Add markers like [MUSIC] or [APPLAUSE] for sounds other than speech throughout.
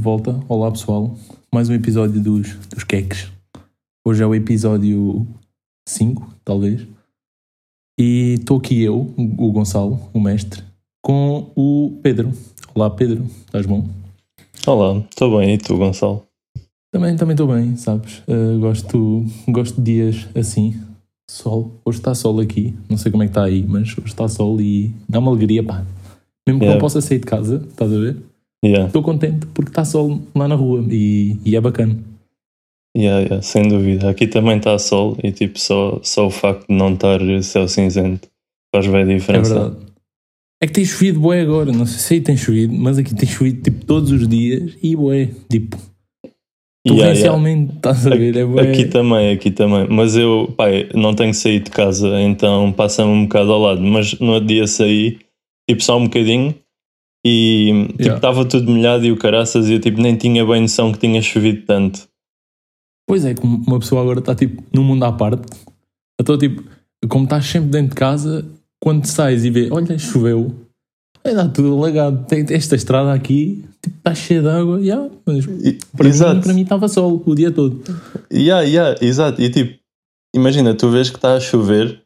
de volta. Olá pessoal, mais um episódio dos, dos queques. Hoje é o episódio 5, talvez. E estou aqui eu, o Gonçalo, o mestre, com o Pedro. Olá Pedro, estás bom? Olá, estou bem, e tu, Gonçalo? Também também estou bem, sabes? Uh, gosto, gosto de dias assim. Sol, hoje está sol aqui, não sei como é que está aí, mas hoje está sol e dá uma alegria, pá. Mesmo que Yeah. não possa sair de casa, estás a ver? Yeah, Estou contente porque está sol lá na rua e, e é bacana. yeah, yeah, sem dúvida. Aqui também está sol e tipo só, só o facto de não estar céu cinzento faz bem a É diferença. verdade. É que tem chovido bué agora, não sei se aí tem chovido, mas aqui tem chovido tipo todos os dias e bué, tipo, Yeah, yeah. torrencialmente, estás a ver? É bué. Aqui também, aqui também. Mas eu, pai, não tenho sair de casa, então passa-me um bocado ao lado. Mas no outro dia saí, tipo, só um bocadinho e tipo, Yeah. estava tudo molhado e o caraças e eu tipo, nem tinha bem noção que tinha chovido tanto. Pois é, como uma pessoa agora está tipo num mundo à parte, então tipo, como estás sempre dentro de casa, quando sais e vê, olha, choveu, vai dar tudo alagado. Tem esta estrada aqui, tipo, está cheia de água, yeah, mas E- para Exato. mim, para mim estava sol o dia todo. Yeah, yeah, exato. E tipo, imagina, tu vês que está a chover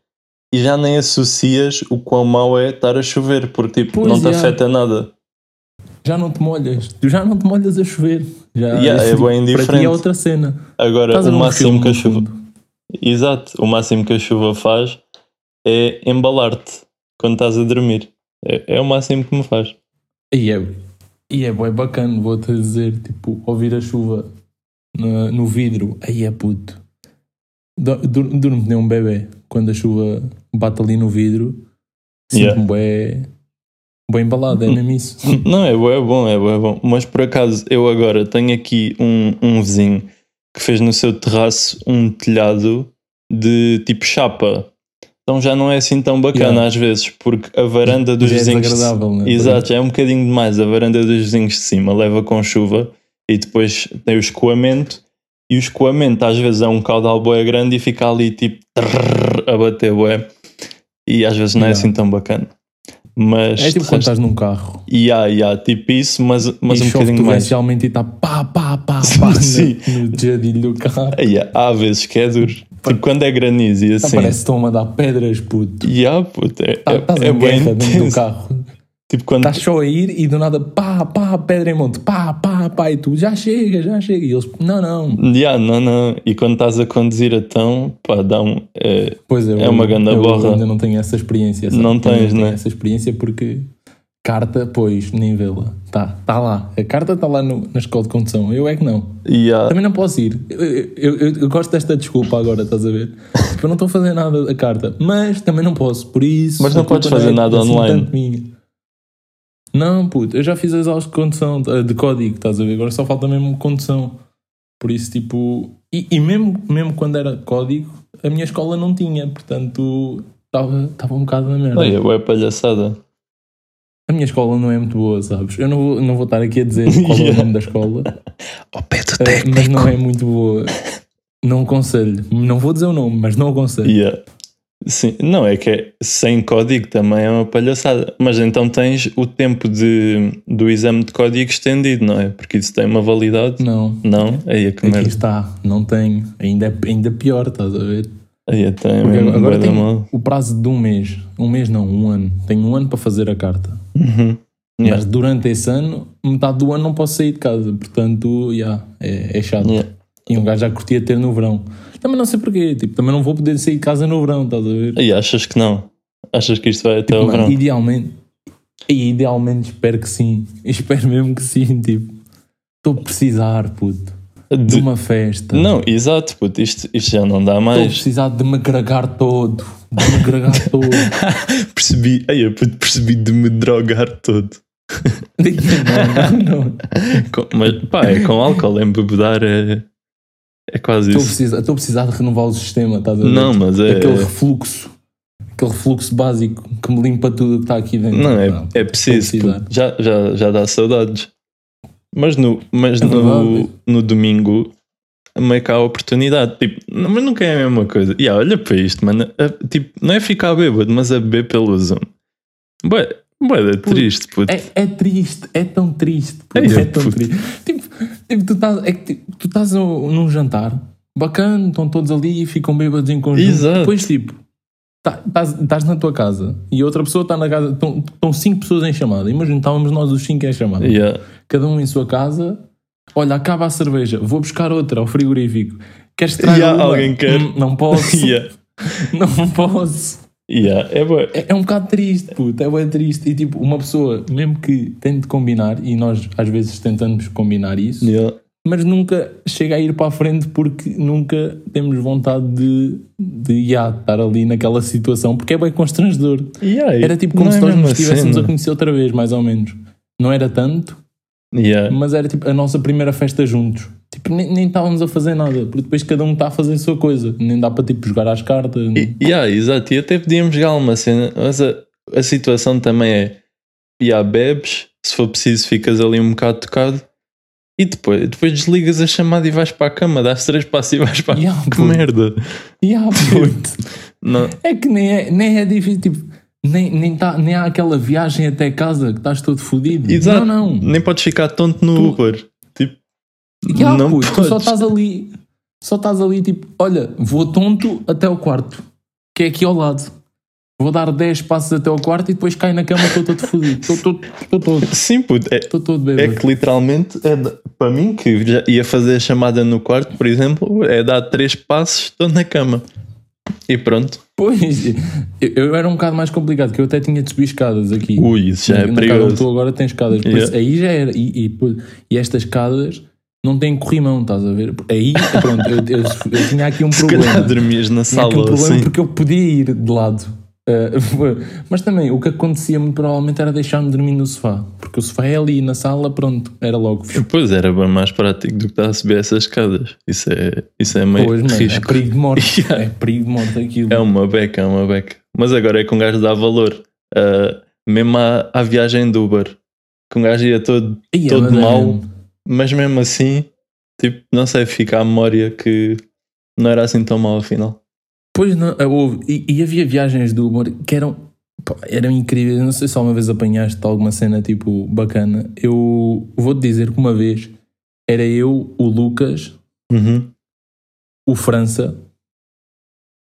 e já nem associas o quão mau é estar a chover, porque tipo, Pois, não te yeah. afeta nada. Já não te molhas, tu já não te molhas a chover. Já, Yeah, é tipo, bem Para ti é outra cena. Agora, o máximo que a chuva. fundo. Exato, o máximo que a chuva faz é embalar-te quando estás a dormir. É, é o máximo que me faz. E é, e é bem bacana, vou-te dizer, tipo, ouvir a chuva no, no vidro, aí é puto. Du- dur- Durmo nem um bebê quando a chuva bate ali no vidro, sinto-me bem, bem embalado, é mesmo isso. Não, é bom, é bom, é bom, é bom. Mas por acaso, eu agora tenho aqui um, um vizinho que fez no seu terraço um telhado de tipo chapa. Então já não é assim tão bacana Yeah. às vezes, porque a varanda dos Já é vizinhos. de- desagradável, né? Exato, já é um bocadinho demais. A varanda dos vizinhos de cima leva com chuva e depois tem o escoamento. E o escoamento às vezes é um caudal boé grande e fica ali tipo trrr, a bater boé. E às vezes não é Yeah. assim tão bacana. Mas É tipo quando estás num carro Yeah, yeah, tipo isso, mas, mas e um bocadinho mais. torrencialmente e está pá, pá, pá, [LAUGHS] pá Sim. no, no jadilho do carro. Yeah, há vezes que é duro. Tipo quando é granizo e Tá, assim. Parece que estão a mandar pedras, puto. Yeah, puto, é, Tá- é, é em bem dentro do intenso. carro. Tipo quando. Estás só a ir e do nada pá, pá, pedra em monte, pá, pá, pá, e tu já chega, já chega. E eles, não, não. Yeah, não, não. E quando estás a conduzir então, pá, dá um. É, Pois é, É uma ganda eu borra. ainda não tenho essa experiência. sabe? Não Eu tens, né? essa experiência porque carta, pois, nem vê-la. Tá, tá lá. A carta está lá no- na escola de condução. Eu é que não. yeah, Também não posso ir. Eu, eu, eu- eu gosto desta desculpa agora, estás a ver? Tipo, eu não estou a fazer nada da carta, mas também não posso, por isso. Mas não a podes fazer é nada assim online. Não, puto, eu já fiz as aulas de condução, eh, de código, estás a ver? Agora só falta mesmo condução. Por isso, tipo. E, e mesmo, mesmo quando era código, a minha escola não tinha, portanto, estava um bocado na merda. olha, é palhaçada. A minha escola não é muito boa, sabes? Eu não vou, não vou estar aqui a dizer qual é o [LAUGHS] nome da escola. Pé do Eh, mas não é muito boa. Não aconselho. Não vou dizer o nome, mas não aconselho. Yeah. Sim, não, é que é, sem código também é uma palhaçada. Mas então tens o tempo de, do exame de código estendido, não é? Porque isso tem uma validade. Não. Não? Aí é que Aqui merda. está. Não tenho. Ainda, é- ainda pior, estás a ver? Aí tem Porque mesmo agora mal. o prazo de um mês. Um mês não, um ano. Tenho um ano para fazer a carta. Uhum. Yeah. Mas durante esse ano, metade do ano não posso sair de casa. Portanto, yeah, é, é chato. Yeah. E um gajo já curtia ter no verão. Também não sei porquê. Tipo, também não vou poder sair de casa no verão, estás a ver? Aí achas que não? Achas que isto vai até Tipo, Mano, verão? idealmente, e idealmente espero que sim. [LAUGHS] Espero mesmo que sim. Tipo, estou a precisar, puto, de De- uma festa. Não, exato, puto, isto, isto já não dá Estou a mais. precisar de me agregar todo. De me agregar [LAUGHS] todo. percebi, ai, eu puto, percebi de me drogar todo. [LAUGHS] não, não, não. Com- mas pá, é com álcool, embebedar é, é quase Estou isso. precisar, estou a precisar de renovar o sistema, estás a ver? Não, mas é. Aquele refluxo. Aquele refluxo básico que me limpa tudo que está aqui dentro. Não, é, Não, é preciso. Já, já, já dá saudades. Mas no, mas É no, no domingo meio que há oportunidade. Tipo, não- mas nunca é a mesma coisa. E olha para isto, mano. a- tipo, não é ficar bêbado, mas a beber pelo Zoom. Bué, Bué, triste, puto. É, é triste, é tão triste. puto, Ei, é tão puto. triste. Tipo, tipo, tu estás é que, tipo, tu estás num jantar, bacana, estão todos ali e ficam bêbados em conjunto. Exato. Depois, tipo, tá- estás estás na tua casa e outra pessoa está na casa, estão- cinco pessoas em chamada. Imagina, estávamos nós os cinco em chamada. Yeah. Cada um em sua casa. Olha, acaba a cerveja, vou buscar outra ao frigorífico. Queres trazer Yeah, alguém quer. Hum, Não posso. [LAUGHS] Yeah. Não posso. Yeah. É bué. É, é um bocado triste, puto, é bem triste. E tipo, uma pessoa, mesmo que tente combinar, e nós às vezes tentamos combinar isso, Yeah. mas nunca chega a ir para a frente porque nunca temos vontade de, de já, estar ali naquela situação, porque é bem constrangedor. Yeah, Era tipo como não se é nós nos estivéssemos a conhecer outra vez, mais ou menos. Não era tanto, Yeah. mas era tipo a nossa primeira festa juntos. Tipo, nem, nem estávamos a fazer nada, porque depois cada um está a fazer a sua coisa. Nem dá para tipo jogar às cartas. E- Yeah, exato, e até podíamos jogar uma cena, mas a, a situação também é: yeah, bebes, se for preciso, ficas ali um bocado tocado e depois, depois desligas a chamada e vais para a cama, dás três passos e vais para Yeah, Que puto. merda! E há, [LAUGHS] puto. Não, É que nem é, nem é difícil, tipo, nem, nem, tá, nem há aquela viagem até casa que estás todo fodido. exato, Não, não. nem podes ficar tonto no Tu- Uber. Não puto, tu só estás ali, só estás ali, tipo, olha, vou tonto até o quarto, que é aqui ao lado. Vou dar 10 passos até ao quarto e depois caio na cama, estou todo fodido. Estou todo, sim, puto, é, estou todo é bêbado. que literalmente, é, para mim, que já ia fazer a chamada no quarto, por exemplo, é dar três passos, estou na cama. E pronto. Pois, eu, era um bocado mais complicado, que eu até tinha de subir escadas aqui. Ui, isso já é na casa onde perigoso. tu agora tens escadas. Yeah. aí já era. E, e, pô, e estas escadas não têm corrimão, estás a ver? Aí, pronto, eu, eu- eu tinha aqui um [LAUGHS] Se problema. dormias na Tinha aqui sala um problema assim. porque eu podia ir de lado. Uh, [LAUGHS] mas também o que acontecia muito provavelmente era deixar-me dormir no sofá, porque o sofá é ali na sala, pronto, era logo. Pois era bem mais prático do que estar a subir essas escadas. Isso é, isso é meio Pois, mano, é risco. perigo de morte. [LAUGHS] Yeah. É perigo de morte aquilo. É uma beca, é uma beca. Mas agora é que um gajo dá valor. Ah, mesmo à, à viagem do Uber. Que um gajo ia todo, Ia, todo é mal. mesmo. Mas mesmo assim, tipo, não sei, fica a memória que não era assim tão mal afinal. Pois não, houve. E, e havia viagens do Uber que eram, pá, eram incríveis. Não sei se alguma vez apanhaste alguma cena tipo bacana. Eu vou-te dizer que uma vez era eu, o Lucas, Uhum. o França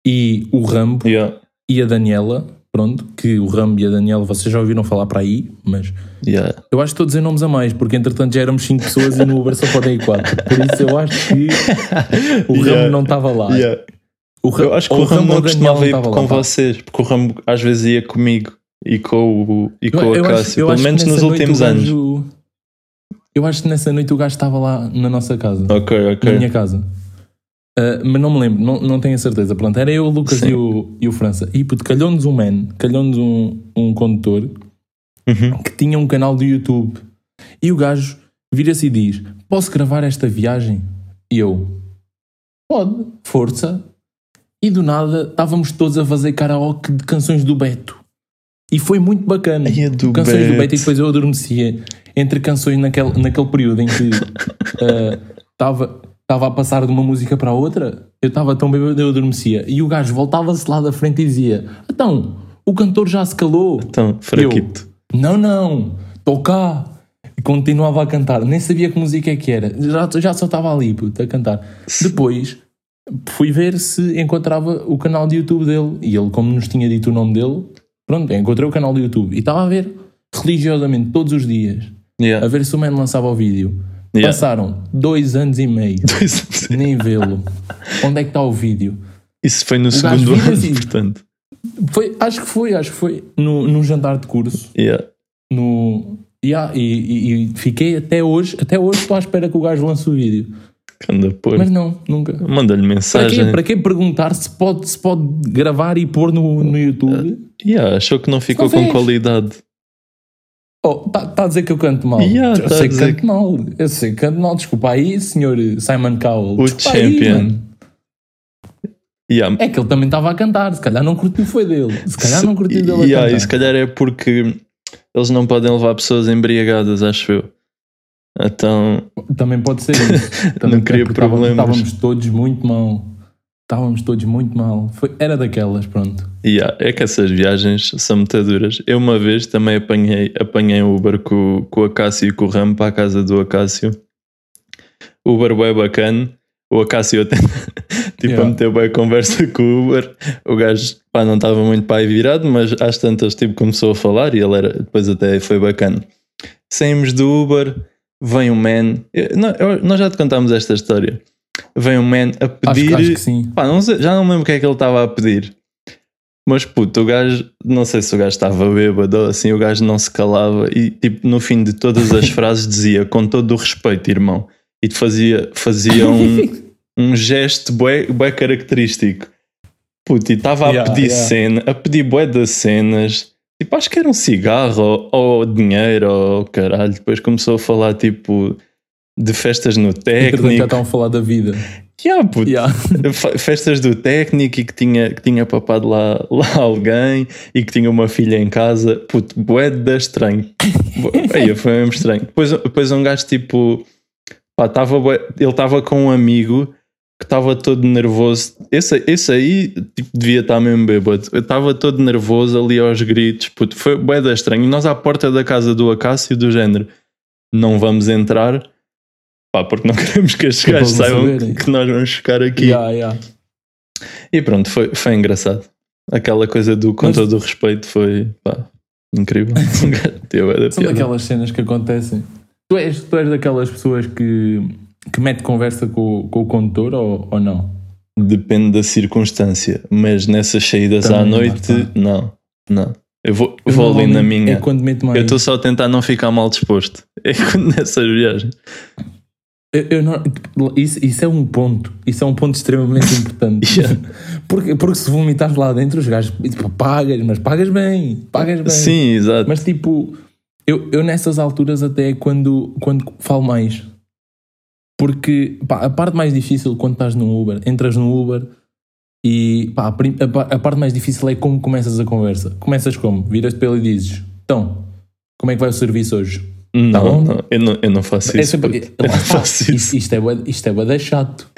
e o Rambo Yeah, e a Daniela. Pronto, que o Rambo e a Daniela vocês já ouviram falar para aí, mas yeah. eu acho que estou a dizer nomes a mais, porque entretanto já éramos 5 pessoas e no Uber só podem ir 4. Por isso eu acho que [LAUGHS] o Rambo Yeah, não estava lá. yeah. O Ra- Eu acho que ou o Rambo ou não costumava ir lá, com pá. vocês, porque o Rambo às vezes ia comigo e com, o, e com Eu- a Cássia, pelo menos nos últimos o anos. gajo- Eu acho que nessa noite o gajo estava lá na nossa casa, Ok, na ok. minha casa. Ah, mas não me lembro, não, não tenho a certeza. Pronto, era eu, o Lucas Sim. e o, e o França. E puto, calhou-nos um man, calhou-nos um, um condutor Uhum. que tinha um canal do YouTube. E o gajo vira-se e diz: Posso gravar esta viagem? E eu: Pode, força. E do nada estávamos todos a fazer karaoke de canções do Beto. E foi muito bacana. A do canções do Beto. Beto e depois eu adormecia entre canções naquele, naquele período em que [LAUGHS] ah, estava estava a passar de uma música para a outra. Eu estava tão bêbado eu adormecia. E o gajo voltava-se lá da frente e dizia: Então, o cantor já se calou. Então, fraquito. Não, não, estou cá. E continuava a cantar. Nem sabia que música é que era. Já, já só estava ali, puto, a cantar. Depois fui ver se encontrava o canal de YouTube dele. E ele, como nos tinha dito o nome dele, pronto, encontrei o canal do YouTube. E estava a ver religiosamente todos os dias. A Yeah. ver se o man lançava o vídeo. Yeah. Passaram dois anos e meio. [LAUGHS] Nem vê-lo. Onde é que está o vídeo? Isso foi no gajo segundo ano, assim. portanto. Foi, acho que foi, acho que foi no, num jantar de curso. Yeah. no Yeah, e, e- e fiquei até hoje, até hoje estou à espera que o gajo lance o vídeo. Anda pôr. Mas não, nunca. Manda-lhe Para mensagem. quê, para quê perguntar se pode, se pode gravar e pôr no, no YouTube? Yeah, achou que não ficou Não com qualidade. Oh, está a dizer que eu canto mal. Yeah, eu tá a sei que canto mal. Eu sei que canto mal. Desculpa aí, senhor Simon Cowell. O Desculpa aí, champion. mano. Yeah. é que ele também estava a cantar. Se calhar não curtiu foi dele. Se calhar não curtiu dele a yeah, cantar. e se calhar é porque eles não podem levar pessoas embriagadas, acho eu. Então, Também pode ser isso. [LAUGHS] Também Não queria estávamos- problemas. Estávamos todos muito mal. Estávamos todos muito mal. Foi, era daquelas, pronto. Yeah, é que essas viagens são muito duras. Eu uma vez também apanhei, apanhei um Uber com, com o Acácio e com o Ramo para a casa do Acácio. Uber bem bacana. O Acácio até [LAUGHS] tipo Yeah. a meter bem conversa com o Uber. O gajo pá, não estava muito pai virado, mas às tantas tipo, começou a falar e ele era, depois até foi bacana. Saímos do Uber, vem um man. eu- não, eu- nós já te contámos esta história. Vem um man a Acho, pedir. acho que sim. Pá, não sei- já não me lembro o que é que ele estava a pedir. Mas puto, o gajo, não sei se o gajo estava bêbado ou assim, o gajo não se calava e tipo, no fim de todas as [LAUGHS] frases dizia com todo o respeito, irmão. E te fazia, fazia um, [LAUGHS] um gesto bué, bué característico. Puto, e estava a Yeah, pedir yeah. cena, a pedir bué das cenas. Tipo, acho que era um cigarro ou, ou dinheiro ou caralho. Depois começou a falar tipo de festas no já técnico. estavam a falar da vida. Yeah, puto, Yeah. [LAUGHS] Fe- festas do técnico e que tinha, que tinha papado lá, lá alguém e que tinha uma filha em casa. Puto, bué da estranho. Aí, [LAUGHS] foi mesmo estranho. Depois, depois um gajo tipo. Pá, tava ele estava com um amigo que estava todo nervoso. Esse, esse aí tipo, devia estar mesmo bêbado. Eu estava todo nervoso ali aos gritos. Puto, foi bué da estranho. E nós à porta da casa do Acácio, do género, não vamos entrar. Pá, porque não [LAUGHS] queremos que estes gajos saibam saberem. que nós vamos ficar aqui. Yeah, yeah. E pronto, foi, foi engraçado. Aquela coisa do com Mas- todo o respeito foi pá, incrível. [LAUGHS] São daquelas cenas que acontecem. Tu és, tu és daquelas pessoas que, que mete conversa com, o- com o condutor ou, ou não? Depende da circunstância, mas nessas saídas Também, à noite, não, não. Eu vou, Eu vou ali na minha. É. Eu estou só a tentar não ficar mal disposto. É quando [LAUGHS] nessas viagens. Eu- eu não- isso, isso é um ponto. Isso é um ponto extremamente [LAUGHS] importante. Yeah. porque, porque se vomitares lá dentro, os gajos tipo, pagas, mas pagas bem. Pagas bem. Sim, exato. Mas tipo, eu, eu nessas alturas até é quando, quando falo mais. Porque pá, a parte mais difícil quando estás no Uber, entras no Uber e pá, a, a pa- a parte mais difícil é como começas a conversa. Começas como? Viras-te ele e dizes: Então, como é que vai o serviço hoje? Não, tá bom? não, eu não, eu não faço É isso. sempre- puto. lá Eu não faço isso. Isto, isto é isto é bué da chato.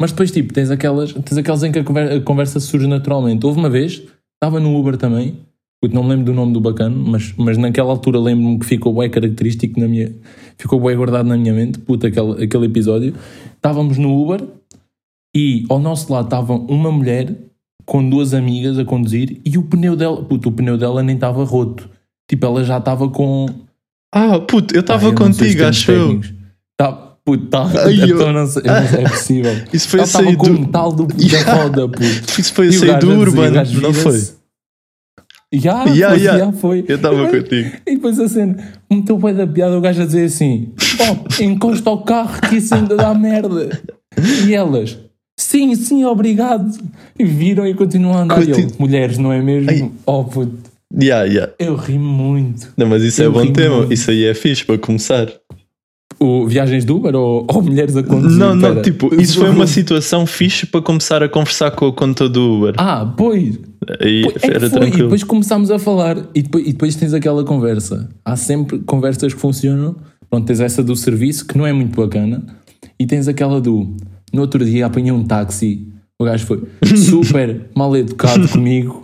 Mas depois, tipo, tens aquelas, tens aquelas em que a conver- a conversa, surge naturalmente. Houve uma vez, estava no Uber também, não me lembro do nome do bacana, mas, mas naquela altura lembro-me que ficou bem característico na minha. Ficou bem guardado na minha mente, puto, aquele, aquele episódio. Estávamos no Uber e ao nosso lado estava uma mulher com duas amigas a conduzir e o pneu dela, puto, o pneu dela nem estava roto. Tipo, ela já estava com. Ah, puto, eu estava contigo, acho eu. Tá, puto, tá, Ai, eu- então não sei, não sei, é possível. [LAUGHS] Isso foi a sair do. [LAUGHS] metal do, Yeah. da roda, puto. Isso foi a sair do Urban, não foi? Já, Yeah, yeah. já foi. Eu estava contigo. E depois a cena, meteu o pé da piada, o gajo a dizer assim: Oh, encosta o carro que isso ainda dá merda. E elas, sim, sim, obrigado. E viram e continuam a andar. E eu, Continu- mulheres, não é mesmo? Ai. Oh, puto, Yeah, yeah. eu ri muito. Não, mas isso é Eu bom ri tema. muito. Isso aí é fixe para começar. O Viagens do Uber ou, ou mulheres a conduzir? Não, não, Pera. tipo, isso foi uma situação fixe para começar a conversar com o conta do Uber. Ah, pois. Aí Pois, é era foi, e tranquilo. depois começámos a falar e depois, e depois tens aquela conversa. Há sempre conversas que funcionam. Pronto, tens essa do serviço que não é muito bacana e tens aquela do no outro dia apanhei um táxi, o gajo foi super mal educado [LAUGHS] comigo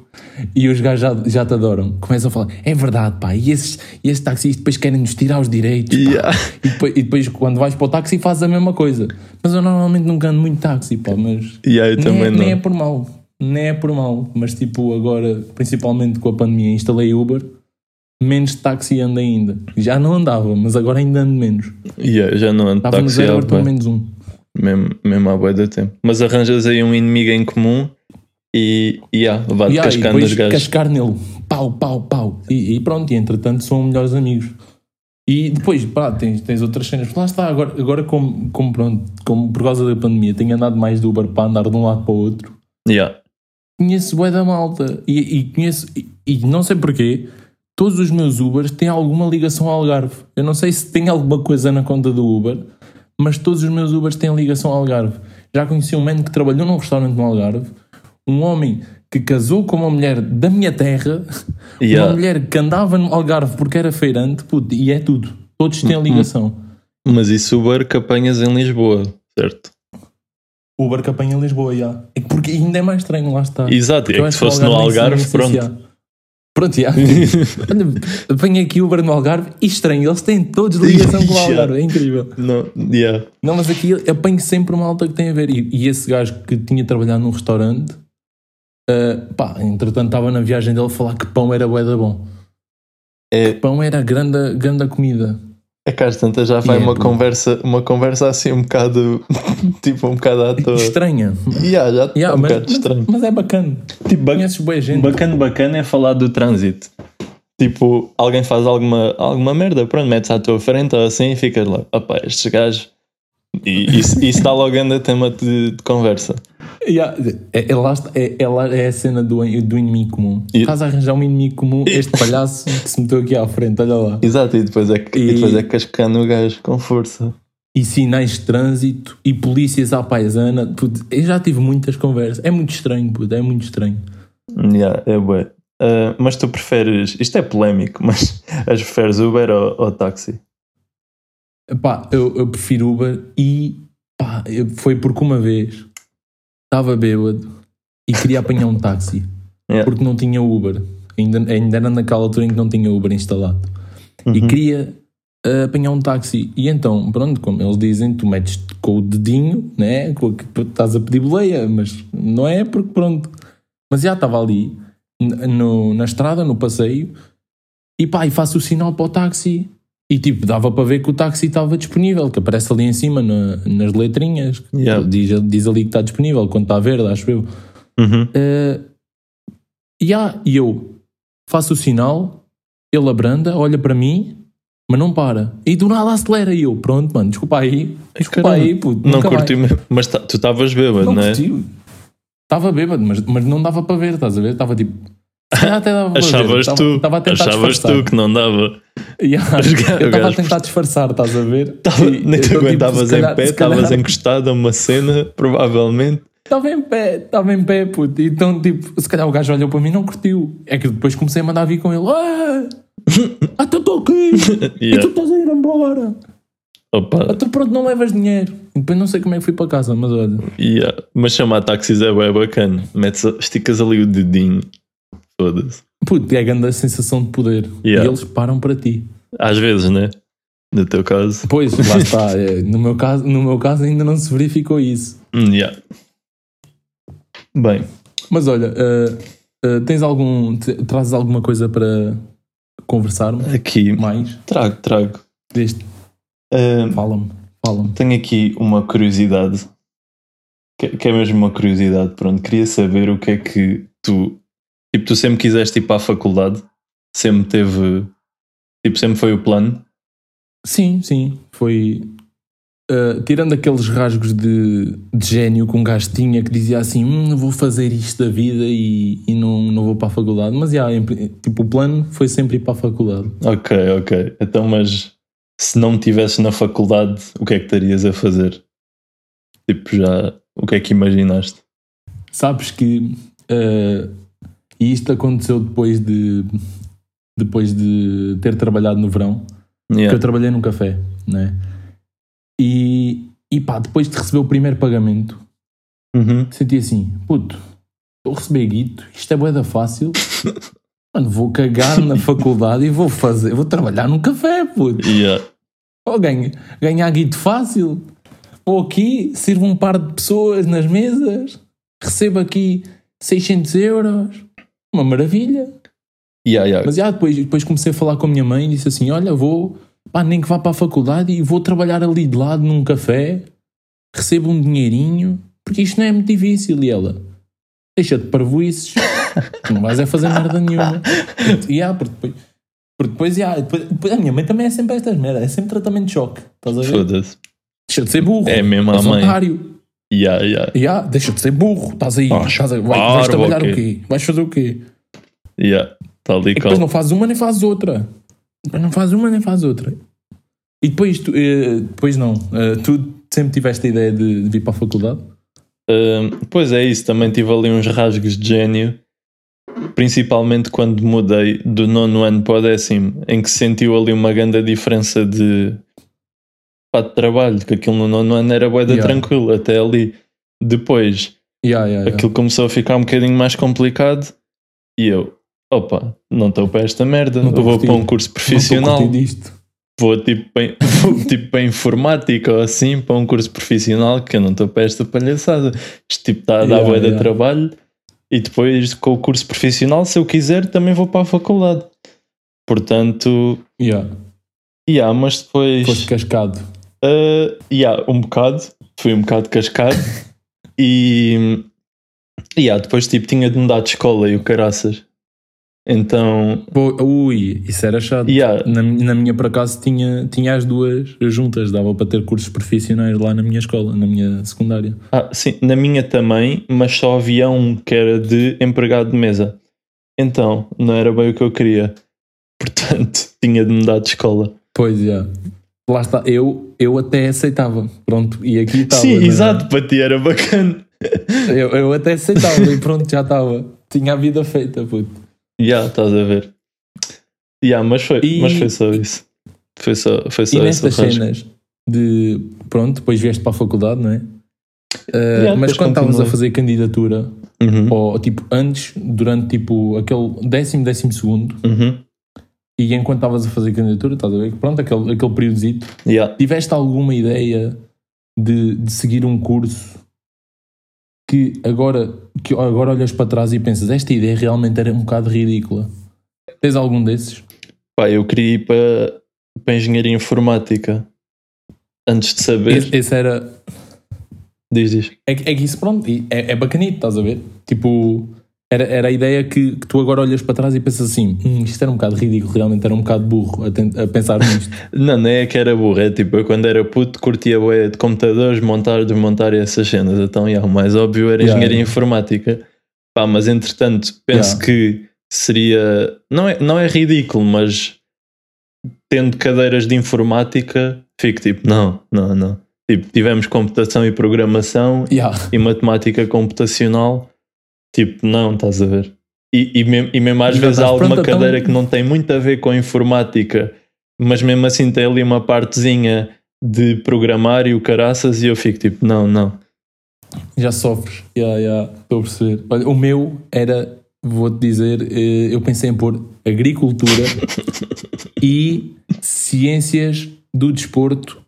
e os gajos já, já te adoram. Começam a falar, é verdade, pá, e esses, e esses taxistas depois querem nos tirar os direitos. pá." Yeah. E, depois, e depois quando vais para o táxi fazes a mesma coisa. Mas eu normalmente nunca ando muito táxi, pá, mas Yeah, nem, também é, não. nem é por mal, nem é por mal, mas tipo agora, principalmente com a pandemia, instalei Uber, menos táxi ando ainda. Já não andava, mas agora ainda ando menos. Yeah, já não ando Estava no táxi zero, estou no bué. menos um. mesmo, mesmo há bué de tempo. Mas arranjas aí um inimigo em comum e, e yeah, vai-te E aí, cascando depois os gajos. cascar nele, pau, pau, pau. E, e pronto, e entretanto são melhores amigos. E depois, pá, tens, tens outras cenas. Lá está, agora, agora como, como, pronto, como por causa da pandemia tenho andado mais de Uber para andar de um lado para o outro, Yeah. conheço bué da malta e, e conheço e, e não sei porquê todos os meus Ubers têm alguma ligação ao Algarve eu não sei se tem alguma coisa na conta do Uber mas todos os meus Ubers têm ligação ao Algarve já conheci um man que trabalhou num restaurante no Algarve um homem que casou com uma mulher da minha terra Yeah. uma mulher que andava no Algarve porque era feirante puto, e é tudo todos têm ligação Mas isso Uber que apanhas em Lisboa, certo? Uber que apanha em Lisboa, já. É que Porque ainda é mais estranho, lá está. Exato, é Eu que se fosse no Algarve, pronto. Pronto, já. [LAUGHS] Apanha aqui Uber no Algarve e estranho, eles têm todos [LAUGHS] ligação com o. Algarve, é incrível. Não, yeah. Não, mas aqui apanho sempre uma alta que tem a ver. E, e esse gajo que tinha trabalhado num restaurante, ah, pá, entretanto estava na viagem dele a falar que pão era bué da bom. É, Pão era grande, grande comida. é que às tantas já vai é uma conversa, uma conversa assim um bocado, [LAUGHS] tipo um bocado à toa. Estranha. Yeah, já está Yeah, um mas, bocado mas- estranho. mas é bacana. Tipo, ba- Conheces boa gente. bacana, bacana é falar do trânsito. Tipo, alguém faz alguma, alguma merda, pronto, metes à tua frente ou assim e ficas lá, opá, estes gajos. E isso, isso dá logo ainda tema de, de conversa. Yeah, é, é, lá é, é lá- é a cena do, do inimigo comum. E- Estás a arranjar um inimigo comum, este palhaço [LAUGHS] que se meteu aqui à frente, olha lá. Exato, e depois é, e... E- depois é cascando o gajo com força. E sinais de trânsito e polícias à paisana. puto, eu já tive muitas conversas. É muito estranho, puto, é muito estranho. Yeah, é bué. Ah, mas tu preferes, isto é polémico, [LAUGHS] mas as preferes Uber ou, ou táxi? Pá, eu, eu prefiro Uber e pá, foi porque uma vez estava bêbado e queria apanhar um táxi [LAUGHS] Yeah. porque não tinha Uber. Ainda, ainda era naquela altura em que não tinha Uber instalado. E Uhum. queria ah, apanhar um táxi. E então, pronto, como eles dizem, tu metes com o dedinho, né? Com, que estás a pedir boleia, mas não é porque pronto. Mas já estava ali no- na estrada, no passeio, e pá, e faço o sinal para o táxi. E tipo, dava para ver que o táxi estava disponível, que aparece ali em cima na- nas letrinhas. Yeah. Diz, diz ali que está disponível, quando está verde, acho eu. Uhum. Eh, e há- e eu faço o sinal, ele abranda, olha para mim, mas não para. E do nada acelera. E eu, pronto, mano, desculpa aí. Desculpa Caramba, aí, puto. Não curti mesmo. Mas tá- tu estavas bêbado, Não não é? Estava bêbado, mas, mas não dava para ver, estás a ver? Estava tipo. Até dava ver. Achavas tu, Estava a tentar achavas disfarçar. tu que não dava. Yeah, eu estava a tentar disfarçar, estás a ver? Tava, E- nem te tipo, aguentavas calhar- em pé, estavas encostado a uma cena, provavelmente. Estava em pé, estava em pé, puto. Então, tipo, se calhar o gajo olhou para mim e não curtiu. É que depois comecei a mandar vir com ele. Ah, ah tu estou aqui. [LAUGHS] E Yeah. tu estás a ir embora. Opa, Ah, tu pronto, não levas dinheiro. E depois não sei como é que fui para casa, mas olha. yeah. Mas chamar táxis é bem bacana. Metes, esticas ali o dedinho. Foda-se. Puto, é grande a sensação de poder. Yeah. E eles param para ti. Às vezes, né? No teu caso. Pois, lá está. é, no, meu caso, no meu caso ainda não se verificou isso. Hum, yeah. Bem, Mas olha, ah, ah, tens algum. te- trazes alguma coisa para conversarmos aqui mais? trago, trago. Deste? Ah, Fala-me, fala-me. tenho aqui uma curiosidade. Que, que é mesmo uma curiosidade. Pronto, queria saber o que é que tu. Tipo, tu sempre quiseste ir para a faculdade? Sempre teve. Tipo, sempre foi o plano? Sim, sim. Foi. ah, tirando aqueles rasgos de, de gênio que um gajo tinha que dizia assim: hum, vou fazer isto da vida e, e não, não vou para a faculdade. Mas em pri- tipo, o plano foi sempre ir para a faculdade. Ok, ok. Então, mas se não estivesses na faculdade, o que é que estarias a fazer? Tipo, já. O que é que imaginaste? Sabes que. ah, e isto aconteceu depois de. Depois de ter trabalhado no verão. que Yeah. eu trabalhei num café, né? E, e pá, depois de receber o primeiro pagamento, Uhum. senti assim, puto, estou a receber guito, isto é boeda fácil, [LAUGHS] mano, vou cagar na faculdade e vou fazer, vou trabalhar num café, puto. Yeah. Vou ganhar, ganhar guito fácil, vou aqui, sirvo um par de pessoas nas mesas, recebo aqui 600 euros, uma maravilha. Yeah, yeah. Mas já depois, depois comecei a falar com a minha mãe e disse assim: Olha, vou, pá, nem que vá para a faculdade e vou trabalhar ali de lado num café, recebo um dinheirinho, porque isto não é muito difícil. E ela, deixa-te parvoices, [LAUGHS] não vais é fazer merda nenhuma. E já, porque depois, porque depois, já, depois, depois a minha mãe também é sempre estas merdas, é sempre tratamento de choque, estás a ver? Foda-se. Deixa de ser burro, É mesmo a mãe. otário. Yeah, yeah. Já, deixa de ser burro, estás aí, Ah, estás a, vai, vais trabalhar ok. o quê? Vais fazer o quê? Yeah. Tal e E depois não fazes uma nem fazes outra. Depois não fazes uma nem fazes outra. E depois, tu, eh, depois não. Eh, tu sempre tiveste a ideia de, vir para a faculdade? Hum, pois é isso, também tive ali uns rasgos de gênio, principalmente quando mudei do nono ano para o décimo, em que se sentiu ali uma grande diferença de, pá, de trabalho, que aquilo no nono ano era bué da Yeah. tranquilo, até ali. Depois, Yeah, yeah, aquilo começou a ficar um bocadinho mais complicado e eu, opa, não estou para esta merda, Não eu vou para um curso profissional, vou tipo para, [LAUGHS] vou, tipo para informática ou assim, para um curso profissional, que eu não estou para esta palhaçada. Isto tipo está a dar Yeah, de trabalho e depois com o curso profissional, se eu quiser, também vou para a faculdade. Portanto, Yeah. yeah, mas depois. Foste cascado. Uh, yeah, um bocado, fui um bocado cascado [LAUGHS] e yeah, depois tipo tinha de mudar de escola e o caraças. Então, Pô, ui, isso era chato. yeah, Na, na minha, por acaso, tinha, tinha as duas juntas. Dava para ter cursos profissionais lá na minha escola, na minha secundária. ah, sim, na minha também, mas só havia um que era de empregado de mesa. Então, não era bem o que eu queria. Portanto, [LAUGHS] tinha de mudar de escola. Pois, já. Lá está. Eu, eu até aceitava. Pronto, e aqui estava. sim, na- exato, para ti era bacana. [LAUGHS] Eu, eu até aceitava e pronto, já estava. Tinha a vida feita, puto. Já, estás a ver. Yeah, mas, foi, E- mas foi só isso. Foi só, foi E só esse nestas cenas de. Pronto, depois vieste para a faculdade, não é? Uh, Yeah, mas quando estavas a fazer candidatura, Uhum, ou tipo antes, durante tipo aquele décimo, décimo segundo, uhum. E enquanto estavas a fazer candidatura, estás a ver? Pronto, aquele, aquele períodozito, Yeah. tiveste alguma ideia de, de seguir um curso que agora, que agora olhas para trás e pensas, esta ideia realmente era um bocado ridícula? Tens algum desses? Pá, eu queria ir para, para engenharia informática. Antes de saber, Esse, esse era. diz, diz. É, que- é que isso, pronto, é, é bacanito, estás a ver? Tipo, era, era a ideia que, que tu agora olhas para trás e pensas assim: hum, isto era um bocado ridículo, realmente era um bocado burro a, a pensar nisto. [LAUGHS] Não, não é que era burro, é tipo, eu quando era puto curtia bué de computadores, montar, desmontar essas cenas. Então, yeah, o mais óbvio era Yeah, engenharia yeah. informática. Pá, mas entretanto, penso Yeah. que seria. Não é, não é ridículo, mas tendo cadeiras de informática, fico tipo, não, não, não. Tipo, tivemos computação e programação e matemática computacional, tipo, não, estás a ver? E, e, mesmo, e mesmo às Já vezes há alguma pronto, então- cadeira que não tem muito a ver com a informática, mas mesmo assim tem ali uma partezinha de programar e o caraças, e eu fico tipo, não, não. Já sofres. Yeah, yeah, estou a perceber. Olha, o meu era, vou-te dizer, eh, eu pensei em pôr agricultura [LAUGHS] e ciências do desporto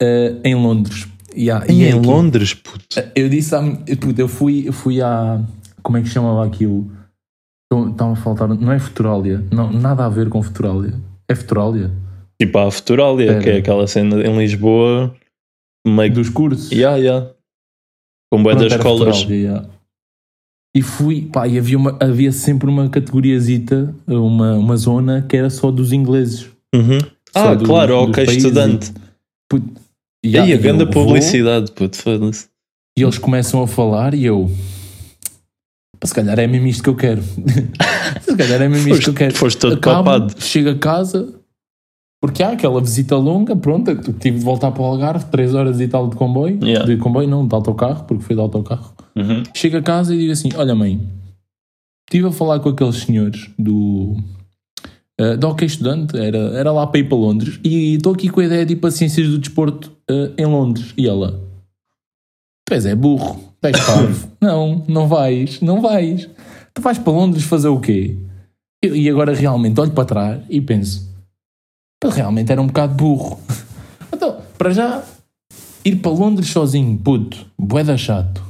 eh, em Londres. Yeah, E é em aqui. Londres, puto. Eu disse à. puto, Eu fui, eu fui à. Como é que chamava aquilo? Estão a faltar. Não é Futurália. Não, nada a ver com Futurália. É Futurália? Tipo a Futurália, Espera. que é aquela cena em Lisboa, meio. Dos cursos. Yeah, yeah. Com Pronto, das escolas. Yeah. E fui, pá, e havia, uma, havia sempre uma categoriazita, uma, uma zona que era só dos ingleses. Uhum. Só Ah, do- claro, dos ok, países. estudante. Puto, E yeah, aí, a grande publicidade, puto, foda-se. E eles começam a falar e eu. "Pá, Se calhar é mesmo isto que eu quero. [LAUGHS] Se calhar é mesmo isto que eu quero. Foste todo Acabo, papado. Chego a casa, porque há aquela visita longa, pronto, tive de voltar para o Algarve, 3 horas e tal de comboio. Yeah. De comboio não, de autocarro, porque foi de autocarro. Uhum. Chego a casa e digo assim: Olha, mãe, estive a falar com aqueles senhores do. Uh, do Hockey Estudante, era, era lá para ir para Londres, e estou aqui com a ideia de ir para Ciências do Desporto uh, em Londres. E ela: Tu és é burro, tu és parvo. [LAUGHS] não, não vais, não vais. Tu vais para Londres fazer o quê? Eu- e agora realmente olho para trás e penso: "Pá, realmente era um bocado burro. [LAUGHS] então, para já, ir para Londres sozinho, puto, boeda chato.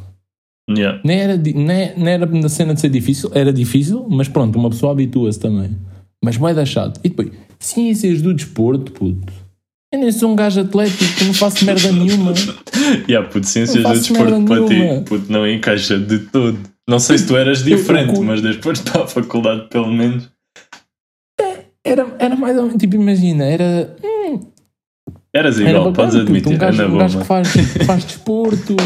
Yeah. Nem era, di- nem, nem era na cena de ser difícil, era difícil, mas pronto, uma pessoa habitua-se também. Mas dar chato. E depois, ciências do desporto, puto. Eu nem sou um gajo atlético, não faço merda nenhuma. [LAUGHS] Yeah, puto, ciências do desporto para ti, puto, não encaixa de todo. Não sei se tu eras Eu- eu diferente, cu- mas depois para a faculdade, pelo menos. Era, era mais ou menos, tipo, imagina, era. hum, Eras era igual, bacana, podes puto, admitir, um gajo, é na um gajo que faz, [LAUGHS] faz desporto,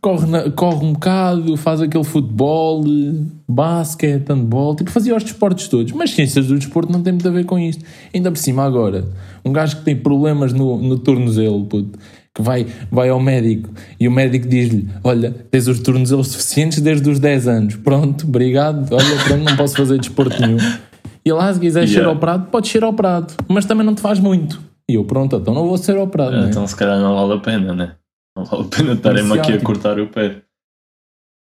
corre, na- corre um bocado, faz aquele futebol, basquete, handball, tipo, fazia os desportos todos. Mas ciências do desporto não tem muito a ver com isto. Ainda por cima, agora, um gajo que tem problemas no, no tornozelo, puto, que vai, vai ao médico e o médico diz-lhe: Olha, tens os tornozelos suficientes desde os 10 anos. Pronto, obrigado. Olha, pronto, não posso fazer desporto nenhum. E lá, se quiser Yeah. ser operado, pode ser operado, mas também não te faz muito. E eu, pronto, então não vou ser operado. né? Então se calhar não vale a pena, né? Não vale a pena estarem-me aqui a cortar o pé.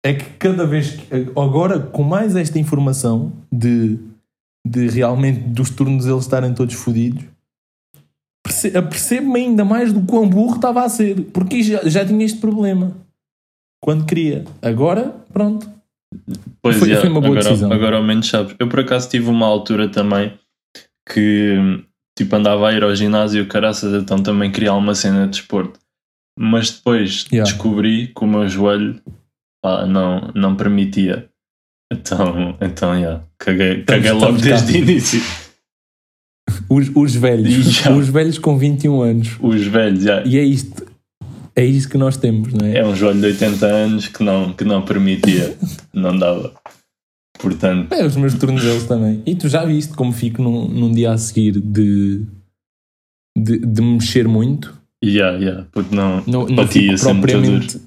é que cada vez que, agora com mais esta informação de, de realmente dos turnos eles estarem todos fodidos perce- apercebo-me ainda mais do quão burro estava a ser porque já, já tinha este problema quando queria agora pronto Pois Foi- é, foi uma boa agora, decisão. agora ao menos sabes. Eu por acaso tive uma altura também que tipo andava a ir ao ginásio, caraças, então também queria uma cena de desporto. Mas depois Yeah. descobri que o meu joelho pá, não, não permitia. Então, então yeah, caguei, caguei logo estamos desde o início. os, os velhos [LAUGHS] Já. os velhos com 21 anos Os velhos, já. e é isto é isto que nós temos não é? É um joelho de 80 anos que não, que não permitia, não dava. Portanto, É, os meus tornozelos também. E tu já viste como fico num, num dia a seguir de, de, de mexer muito? Yeah, yeah, porque não, Não, não fico duro. propriamente.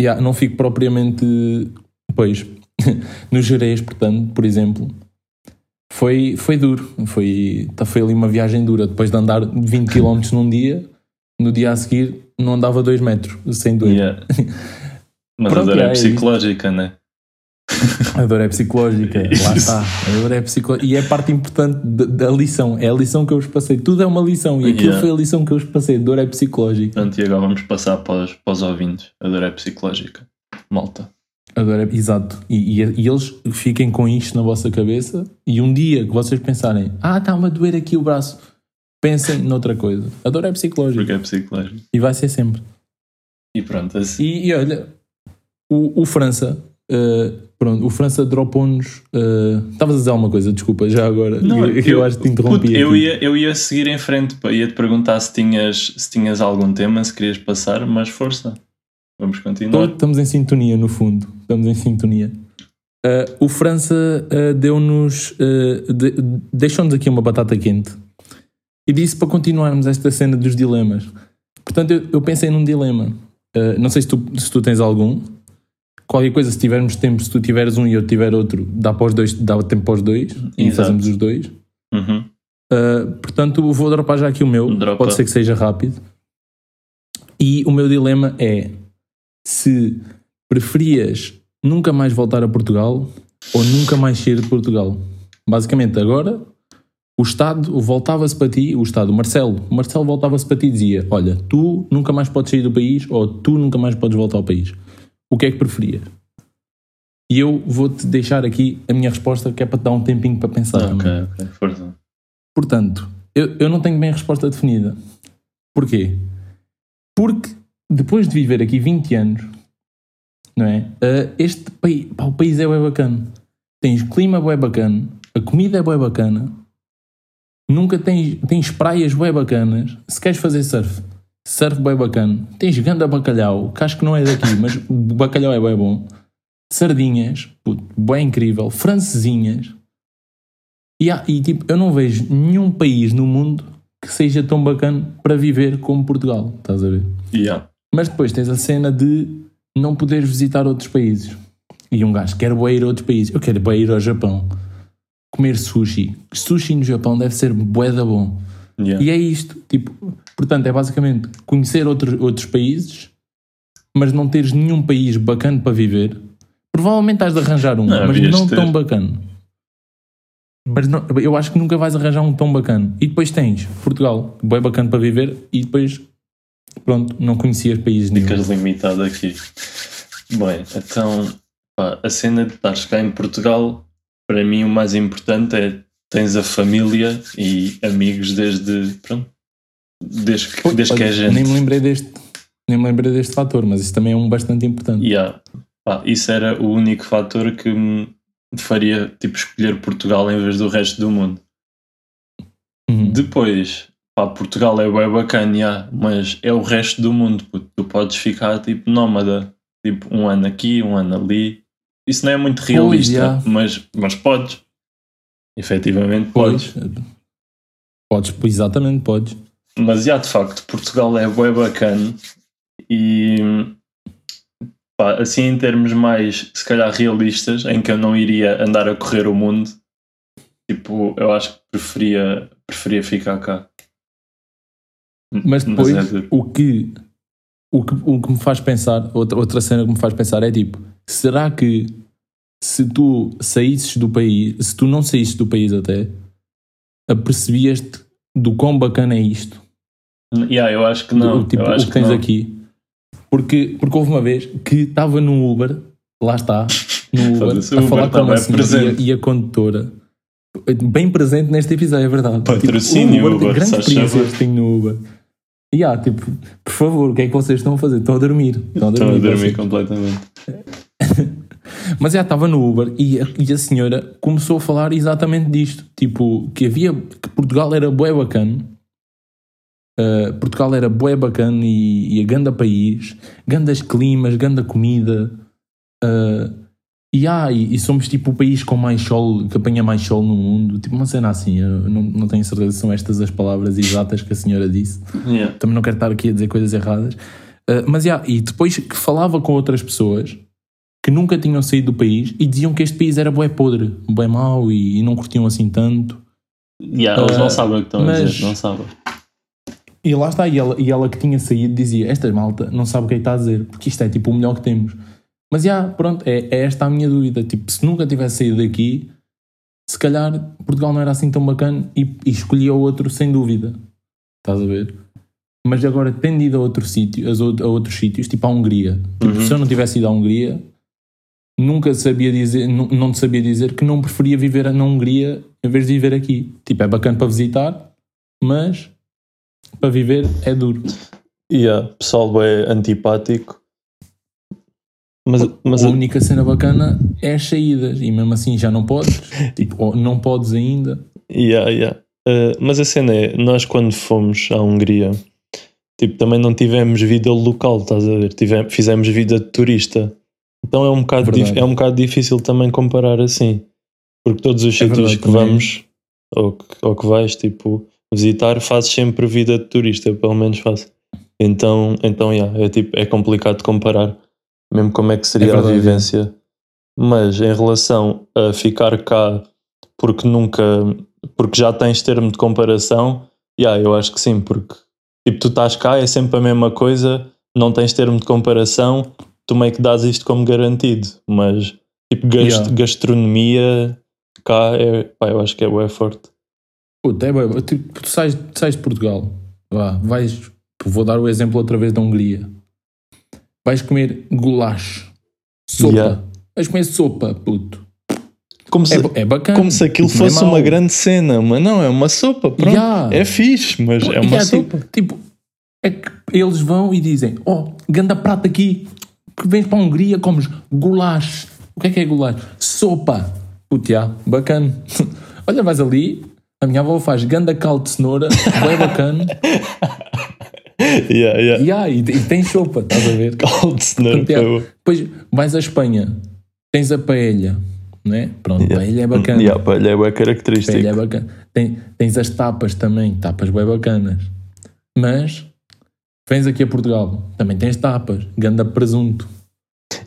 Yeah, não fico propriamente. Pois, [LAUGHS] nos Jerez, portanto, por exemplo, foi, foi duro. Foi, tá, foi ali uma viagem dura. Depois de andar 20 km [LAUGHS] num dia, no dia a seguir não andava 2 metros, sem dor. Yeah. [LAUGHS] Mas Pronto, a dor é é psicológica, né? [LAUGHS] A dor é psicológica, lá está. A dor é psicológica. E é parte importante da, lição. É a lição que eu vos passei. Tudo é uma lição. E aquilo Yeah. foi a lição que eu vos passei. A dor é psicológica. Portanto, e agora vamos passar para os, para os ouvintes. A dor é psicológica. Malta. A dor é, exato. E, e- e eles fiquem com isto na vossa cabeça. E um dia que vocês pensarem, ah, está-me a doer aqui o braço, pensem noutra coisa. A dor é psicológica. Porque é psicológico. E vai ser sempre. E pronto, assim. E, e olha, o, o França. eh, pronto, o França dropou-nos. eh, Estavas a dizer alguma coisa, desculpa, já agora. eu, eu acho que te interrompi. puto, eu, aqui. ia, eu ia seguir em frente. pá. Ia-te perguntar se tinhas, se tinhas algum tema, se querias passar, mas força. Vamos continuar. Estamos em sintonia, no fundo. Estamos em sintonia. Uh, o França uh, deu-nos. uh, de- deixou-nos aqui uma batata quente e disse para continuarmos esta cena dos dilemas. Portanto, eu, eu pensei num dilema. Uh, não sei se tu, se tu tens algum. Qualquer coisa, se tivermos tempo, se tu tiveres um e eu tiver outro, dá, para os dois, dá tempo para os dois e Exato. fazemos os dois. Uhum. Uh, portanto, vou dropar já aqui o meu. Dropa. Pode ser que seja rápido. E o meu dilema é se preferias nunca mais voltar a Portugal ou nunca mais sair de Portugal. Basicamente, agora o Estado voltava-se para ti, o Estado, o Marcelo, o Marcelo voltava-se para ti e dizia: Olha, tu nunca mais podes sair do país ou tu nunca mais podes voltar ao país. O que é que preferias? E eu vou-te deixar aqui a minha resposta, que é para te dar um tempinho para pensar. ok, ok. Força. Portanto, eu, eu não tenho bem a resposta definida. Porquê? Porque depois de viver aqui 20 anos, não é? Ah, este país, pá, o país é bem bacana. Tens clima bem bacana, a comida é bem bacana, nunca tens, tens praias bem bacanas. Se queres fazer surf, surf bem bacana. Tens ganda bacalhau, que acho que não é daqui, [LAUGHS] mas o bacalhau é bem bom. Sardinhas, puto, bem incrível. Francesinhas. E, há- e, tipo, eu não vejo nenhum país no mundo que seja tão bacana para viver como Portugal, estás a ver? Yeah. Mas depois tens a cena de não poderes visitar outros países. E um gajo quer ir a outros países. Eu quero ir ao Japão. Comer sushi. Sushi no Japão deve ser bué da bom. Yeah. E é isto. Tipo, portanto, é basicamente conhecer outros, outros países, mas não teres nenhum país bacana para viver. Provavelmente has de arranjar um, Não, mas não ter. tão bacana. Mas não- eu acho que nunca vais arranjar um tão bacana. E depois tens Portugal, bem bacana para viver, e depois, pronto, não conhecias países nenhum. Ficas limitado aqui. Bem, então pá, a cena de estares cá em Portugal, para mim o mais importante é tens a família e amigos desde pronto, desde que, desde que é gente. Nem me lembrei deste, nem me lembrei deste fator, mas isso também é um bastante importante. Yeah. Pá, isso era o único fator que me faria tipo escolher Portugal em vez do resto do mundo. Uhum. Depois, pá, Portugal é bem bacana, yeah, mas é o resto do mundo. puto. Tu podes ficar tipo nómada, tipo um ano aqui, um ano ali. Isso não é muito realista, yeah. mas, mas podes. Efetivamente podes. Podes. Podes, exatamente, podes. Mas já de facto, Portugal é bem bacana e pá, assim em termos mais se calhar realistas, em que eu não iria andar a correr o mundo, tipo, eu acho que preferia, preferia ficar cá. Mas depois, é duro. o, que, o que, o que me faz pensar, outra, outra cena que me faz pensar é tipo, será que se tu saísses do país, se tu não saísses do país até, apercebias-te do quão bacana é isto? Yeah, eu acho que não. O, tipo, eu acho o que tens não. aqui. Porque, porque houve uma vez que estava no Uber, lá está, no [LAUGHS] Uber, a Uber falar com uma senhora e a, condutora. Bem presente neste episódio, é verdade. Patrocínio, o Uber, Uber, grandes experiências que tenho no Uber. E há, tipo, por favor, o que é que vocês estão a fazer? Estão a dormir. Estão a Estou a dormir. dormir completamente. [LAUGHS] Mas já estava no Uber e a, e a senhora começou a falar exatamente disto. Tipo, que havia. que Portugal era bué bacana. Uh, Portugal era bué bacana e, e a ganda país, gandas climas, ganda comida. uh, e, ah, e, e somos tipo o país com mais sol, que apanha mais sol no mundo. Tipo uma cena assim. Eu não, não tenho certeza se são estas as palavras exatas que a senhora disse Yeah. também não quero estar aqui a dizer coisas erradas. Uh, mas, yeah, e depois que falava com outras pessoas que nunca tinham saído do país e diziam que este país era bué podre, bué mau e, e não curtiam assim tanto. Yeah, eles Uh, não sabem o que estão a mas- dizer, não sabem. E lá está, e ela, e ela que tinha saído dizia: Esta malta não sabe o que é que está a dizer, porque isto é tipo o melhor que temos. Mas já, pronto, é, é esta a minha dúvida. Tipo, se nunca tivesse saído daqui, se calhar Portugal não era assim tão bacana e, e escolhia outro sem dúvida. Estás a ver? Mas agora, tendo ido a outro sítio, a outros sítios, tipo a Hungria, tipo, Uhum. se eu não tivesse ido à Hungria, nunca sabia dizer, não, te sabia dizer que não preferia viver na Hungria em vez de viver aqui. Tipo, é bacana para visitar, mas para viver é duro. Yeah, pessoal é antipático. Mas, mas a única cena bacana é as saídas, e mesmo assim já não podes, [LAUGHS] tipo, não podes ainda. Yeah, yeah. Uh, mas a cena é, nós quando fomos à Hungria, tipo, também não tivemos vida local, estás a ver? Tivemos, fizemos vida de turista. Então é um, bocado dif- é um bocado difícil também comparar assim. Porque todos os É sítios verdade, que também. vamos, ou que, ou que vais, tipo, visitar, fazes sempre vida de turista, pelo menos faço. Então, então yeah, é, tipo, é complicado comparar, mesmo como é que seria É verdade, a vivência. Mas em relação a ficar cá porque nunca, porque já tens termo de comparação, yeah, eu acho que sim, porque tipo, tu estás cá, é sempre a mesma coisa, não tens termo de comparação, tu meio que dás isto como garantido, mas tipo, gast- Yeah. gastronomia cá é, pá, eu acho que é bué forte. Puta, é bué, tipo, tu sais, sais de Portugal, vá, vais, vou dar o exemplo outra vez da Hungria. Vais comer goulash, sopa. Yeah. Vais comer sopa, puto. Como se, É, é bacana. como se aquilo tipo, é fosse uma mau. grande cena, mas não, é uma sopa, pronto. Yeah. É fixe, mas é uma Yeah, sopa. tipo, tipo, é que eles vão e dizem: Oh, ganda prato aqui, que vens para a Hungria, comes goulash. O que é que é goulash? Sopa. Puto, já, bacana. [LAUGHS] Olha, vais ali, a minha avó faz ganda caldo de cenoura, bem bacana, [LAUGHS] Yeah, yeah. e, ah, e, e tem sopa, estás a ver? [LAUGHS] Caldo de cenoura, yeah. Depois vais à Espanha, tens a paella, não é? Pronto, Yeah. paella é bacana. Yeah, pá, ele é bué característico. Paella é bacana. Tem- tens as tapas também, tapas bem bacanas. Mas vens aqui a Portugal, também tens tapas, ganda presunto.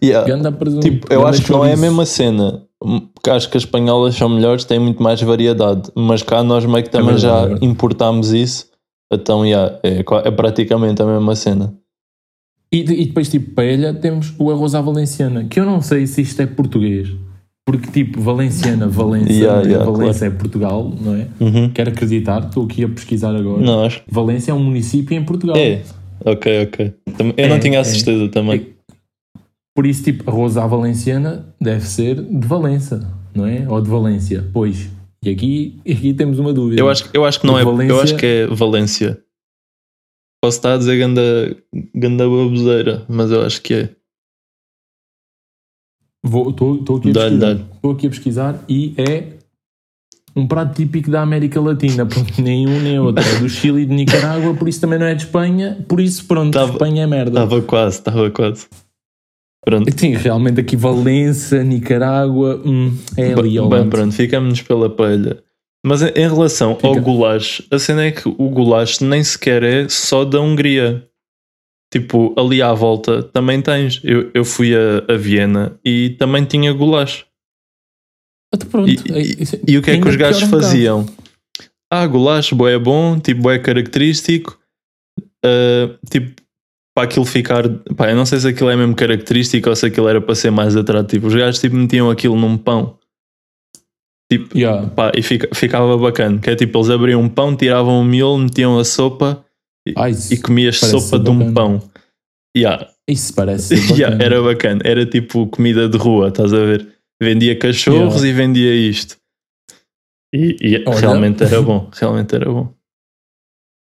Yeah. Ganda presunto. Tipo, eu acho que não é a mesma cena. Porque acho que as espanholas são melhores, têm muito mais variedade. Mas cá nós meio que também verdade, é já importámos isso. Então, yeah, é, é praticamente a mesma cena. E, e depois, tipo, paella, temos o arroz à valenciana, que eu não sei se isto é português. Porque, tipo, Valenciana, Valença, Yeah, né? yeah, Valença é Portugal, não é? Uhum. Quero acreditar, estou aqui a pesquisar agora. Não, acho Valência é um município em Portugal. é. Ok, ok. Eu É, não tinha a é. certeza também. Por isso, tipo, arroz à valenciana deve ser de Valença, não é? Ou de Valência. Pois. E aqui, aqui temos uma dúvida. Eu acho, eu acho que não é. Eu Valência- acho que é Valência. Posso estar a dizer ganda, ganda baboseira, mas eu acho que é. Estou aqui, a pesquisar. aqui a pesquisar e é um prato típico da América Latina. Pronto, [LAUGHS] nem um nem outro. É do Chile e de Nicarágua, por isso também não é de Espanha. Por isso, pronto, Tava- Espanha é merda. Estava quase, estava quase. Pronto. Sim, realmente aqui Valença, Nicarágua, hum, é ali ao Bem, pronto, ficamos pela palha. Mas em em relação ao Fica. goulash, a cena é que o goulash nem sequer é só da Hungria. Tipo, ali à volta também tens. Eu, eu fui a, a Viena e também tinha goulash. Então, pronto, E, é- e- isso- e o que é que os gajos um faziam? Ah, goulash, boé bom, tipo, boé característico. Ah, tipo, para aquilo ficar. Pá, eu não sei se aquilo é mesmo característico ou se aquilo era para ser mais atrativo. Os gajos tipo metiam aquilo num pão. Tipo, Yeah. pá, e fica- ficava bacana. Que é tipo, eles abriam um pão, tiravam o miolo, metiam a sopa e, Ai, e comias sopa de um bacana. pão. Yeah, isso parece ser [LAUGHS] yeah, bacana. era bacana. Era tipo comida de rua, estás a ver? Vendia cachorros e vendia isto. E, e Olha. realmente era bom, [LAUGHS] realmente era bom.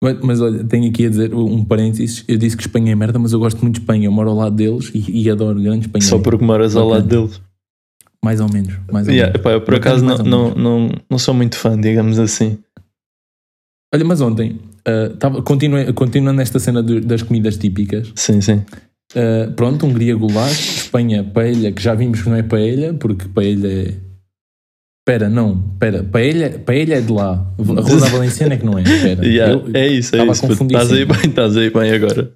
Mas, mas olha, tenho aqui a dizer um parênteses. Eu disse que Espanha é merda, mas eu gosto muito de Espanha. Eu moro ao lado deles e, e adoro grande Espanha. Só porque moras ao lado deles. Mais ou menos. Mais ou Yeah, menos. epá, eu por acaso não, não, não, não sou muito fã, digamos assim. Olha, mas ontem, tava, continue- continuando nesta cena de- das comidas típicas, Sim, sim. Ah, pronto, Hungria goulash, Espanha paella, que já vimos que não é paella, porque paella é... Espera, não, espera, paella, paella é de lá. A Rua da [LAUGHS] Valenciana é que não é, espera. Yeah, é isso, é isso. Estás aí bem, estás aí bem agora.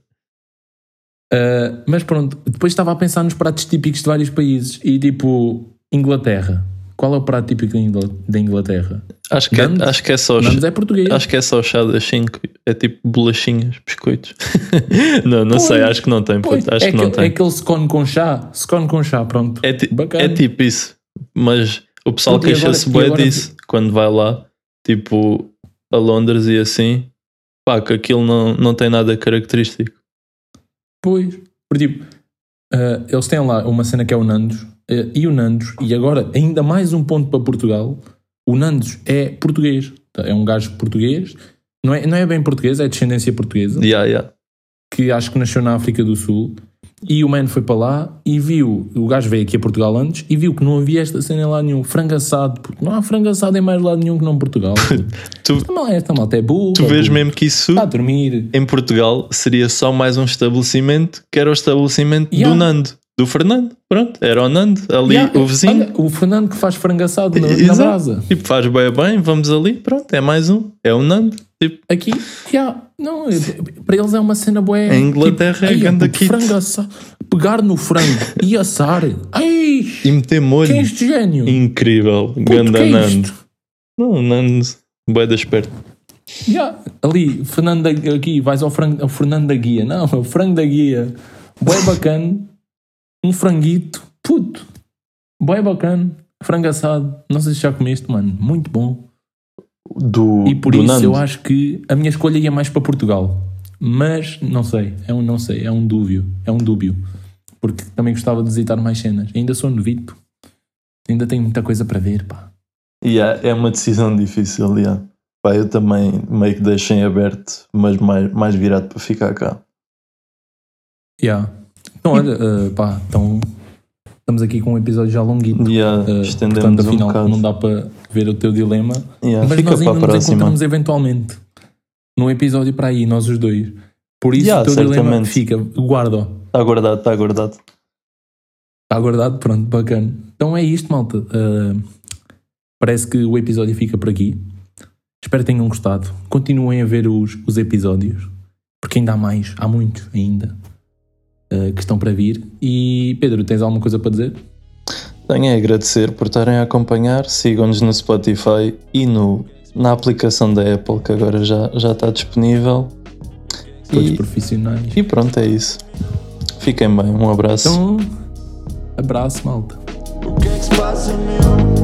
Uh, mas pronto, depois estava a pensar nos pratos típicos de vários países e tipo, Inglaterra. Qual é o prato típico da Ingla- da Inglaterra? Acho que, é, acho que é só Nandes é português. acho que é só chá das 5. É tipo bolachinhas, biscoitos. [LAUGHS] não, não Pois, sei, acho que não tem. Pois, acho é, que não aquele, é tem. aquele scone com chá. Scone com chá, pronto. É, ti- é tipo isso. Mas o pessoal queixa-se agora- disso quando vai lá, tipo a Londres e assim. Pá, que aquilo não, não tem nada característico. Pois, por tipo, uh, eles têm lá uma cena que é o Nandos uh, e o Nandos, e agora ainda mais um ponto para Portugal. O Nandos é português, tá? é um gajo português, não é, não é bem português, é descendência portuguesa. Yeah, yeah. que acho que nasceu na África do Sul. E o man foi para lá e viu, o gajo veio aqui a Portugal antes e viu que não havia esta cena em lado nenhum, frango assado, porque não há frango assado em mais lado nenhum que não Portugal. [LAUGHS] Tu, esta malta, esta malta é burra. tu vês burra. mesmo que isso em Portugal seria só mais um estabelecimento que era o estabelecimento do Yeah. Nando, do Fernando. Pronto, era o Nando, ali Yeah, o vizinho. olha, o Fernando que faz frango assado na, na brasa. Tipo, faz bem bem, vamos ali, pronto, é mais um, é o Nando. Tipo, Aqui, yeah, não, para eles é uma cena boa. Em Inglaterra é tipo, ganda "Ai, kit." frango assado, pegar no frango e assar. [LAUGHS] Ai, e meter molho. quem é este gênio? Incrível, Puto, ganda que é Nando. Não, Nando, bué da esperto. Yeah, ali, Fernando aqui, vais ao, frango, ao Fernando da Guia. Não, é o frango da Guia. Bué bacana. Um franguito. Puto. Bué bacana. Frango assado. Não sei se já comeste, mano. Muito bom. Do, E por do isso Nando. eu acho que a minha escolha ia mais para Portugal. Mas, não sei. É um não sei. É um dúbio. É um dúbio. Porque também gostava de visitar mais cenas. Ainda sou novito. Ainda tenho muita coisa para ver, pá. Yeah, é uma decisão difícil, yeah. Pá, eu também meio que deixei em aberto, mas mais, mais virado para ficar cá. Yeah. Então, olha, eh, pá, então estamos aqui com um episódio já longuito. Yeah, Uh, estendemos portanto, um afinal, bocado. não dá para ver o teu dilema. Yeah, mas nós ainda nos encontramos eventualmente num episódio para aí, nós os dois. Por isso, Yeah, o teu dilema certamente. fica, guarda. Está guardado, está guardado. Está guardado, pronto, bacana. Então é isto, malta. Uh, parece que o episódio fica por aqui. Espero que tenham gostado. Continuem a ver os, os episódios, porque ainda há mais, há muitos ainda uh, que estão para vir. E Pedro, tens alguma coisa para dizer? Tenho a agradecer por estarem a acompanhar. Sigam-nos no Spotify e no, na aplicação da Apple, que agora já, já está disponível. Todos E, profissionais. e pronto, é isso. Fiquem bem, um abraço. Então, abraço, malta. O que é que se passa, meu?